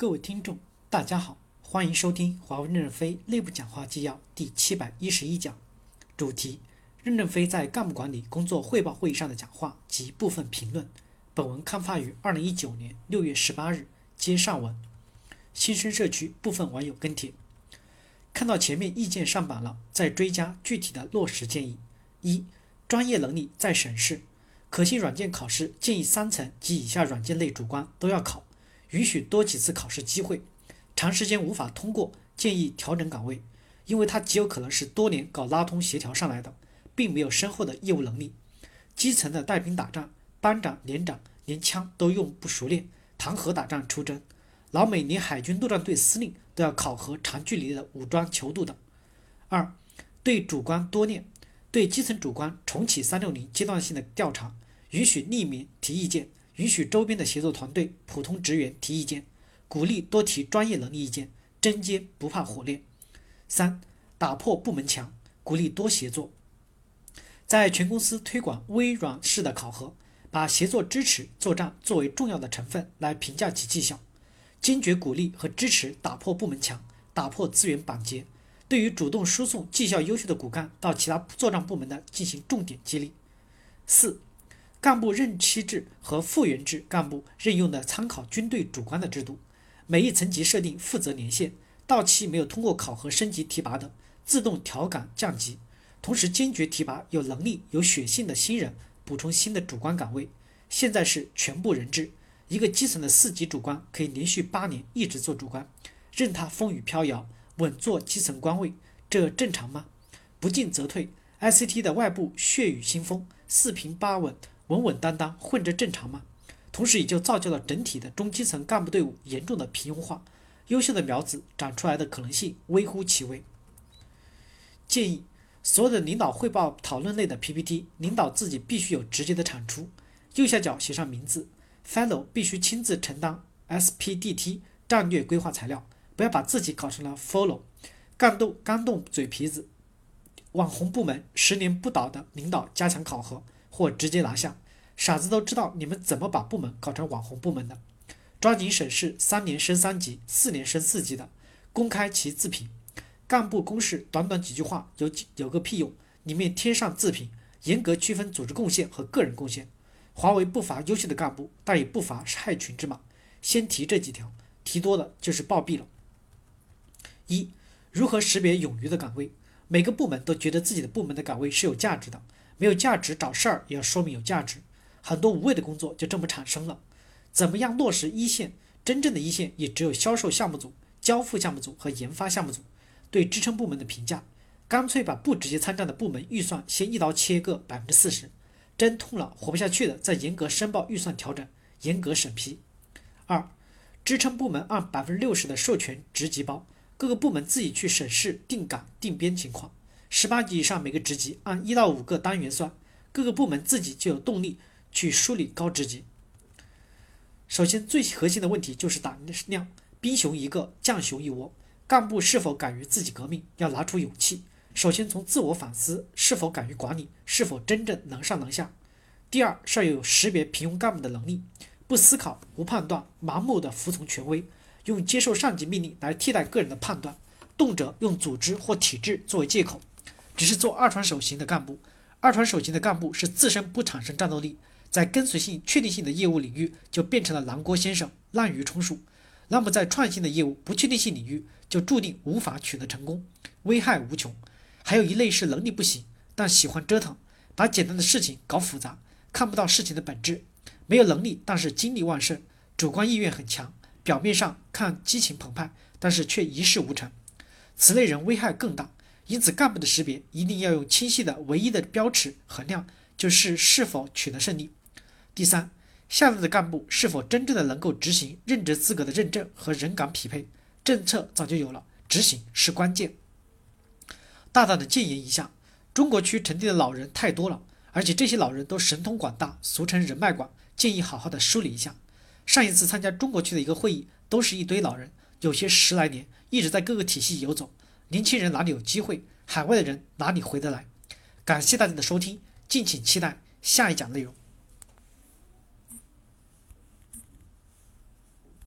各位听众，大家好，欢迎收听华为任正非内部讲话纪要第七百一十一讲，主题：任正非在干部管理工作汇报会议上的讲话及部分评论。本文刊发于二零一九年六月十八日。接上文，新生社区部分网友跟帖，看到前面意见上榜了，再追加具体的落实建议：一、专业能力再审视，可信软件考试建议三层及以下软件类主观都要考。允许多几次考试机会，长时间无法通过，建议调整岗位，因为他极有可能是多年搞拉通协调上来的，并没有深厚的业务能力。基层的带兵打仗，班长、连长连枪都用不熟练，谈何打仗出征？老美连海军陆战队司令都要考核长距离的武装球度等。二，对主观多练，对基层主观重启三六零阶段性的调查，允许匿名提意见。允许周边的协作团队、普通职员提意见，鼓励多提专业能力意见，针尖不怕火炼。三、打破部门墙，鼓励多协作，在全公司推广微软式的考核，把协作支持作战作为重要的成分来评价其绩效，坚决鼓励和支持打破部门墙，打破资源绑结，对于主动输送绩效优秀的骨干到其他作战部门的进行重点激励。四。干部任期制和复员制干部任用的参考军队主观的制度，每一层级设定负责年限，到期没有通过考核升级提拔的，自动调岗降级。同时坚决提拔有能力、有血性的新人，补充新的主观岗位。现在是全部人制，一个基层的四级主观可以连续八年一直做主观，任他风雨飘摇，稳坐基层官位，这正常吗？不进则退。ICT 的外部血雨腥风，四平八稳。稳稳当当混着正常吗？同时也就造就了整体的中基层干部队伍严重的平庸化，优秀的苗子长出来的可能性微乎其微。建议所有的领导汇报讨论类的 PPT，领导自己必须有直接的产出，右下角写上名字，Fellow 必须亲自承担 SPDT 战略规划材料，不要把自己搞成了 Follow，干动干动嘴皮子。网红部门十年不倒的领导加强考核。或直接拿下，傻子都知道你们怎么把部门搞成网红部门的。抓紧审视三年升三级、四年升四级的，公开其自评。干部公示短短几句话有几有个屁用？里面贴上自评，严格区分组织贡献和个人贡献。华为不乏优秀的干部，但也不乏害群之马。先提这几条，提多了就是暴毙了。一、如何识别冗余的岗位？每个部门都觉得自己的部门的岗位是有价值的。没有价值找事儿也要说明有价值，很多无谓的工作就这么产生了。怎么样落实一线？真正的一线也只有销售项目组、交付项目组和研发项目组。对支撑部门的评价，干脆把不直接参战的部门预算先一刀切个百分之四十，真痛了活不下去的再严格申报预算调整，严格审批。二，支撑部门按百分之六十的授权职级包，各个部门自己去审视定岗定编情况。十八级以上，每个职级按一到五个单元算，各个部门自己就有动力去梳理高职级。首先，最核心的问题就是胆量，兵熊一个，将熊一窝。干部是否敢于自己革命，要拿出勇气。首先从自我反思，是否敢于管理，是否真正能上能下。第二，是要有识别平庸干部的能力，不思考、无判断、盲目的服从权威，用接受上级命令来替代个人的判断，动辄用组织或体制作为借口。只是做二传手型的干部，二传手型的干部是自身不产生战斗力，在跟随性、确定性的业务领域就变成了南郭先生、滥竽充数；那么在创新的业务、不确定性领域就注定无法取得成功，危害无穷。还有一类是能力不行，但喜欢折腾，把简单的事情搞复杂，看不到事情的本质，没有能力，但是精力旺盛，主观意愿很强，表面上看激情澎湃，但是却一事无成。此类人危害更大。因此，干部的识别一定要用清晰的、唯一的标尺衡量，就是是否取得胜利。第三，下面的干部是否真正的能够执行任职资格的认证和人岗匹配？政策早就有了，执行是关键。大胆的建言一下：中国区成立的老人太多了，而且这些老人都神通广大，俗称人脉广，建议好好的梳理一下。上一次参加中国区的一个会议，都是一堆老人，有些十来年一直在各个体系游走。年轻人哪里有机会？海外的人哪里回得来？感谢大家的收听，敬请期待下一讲内容。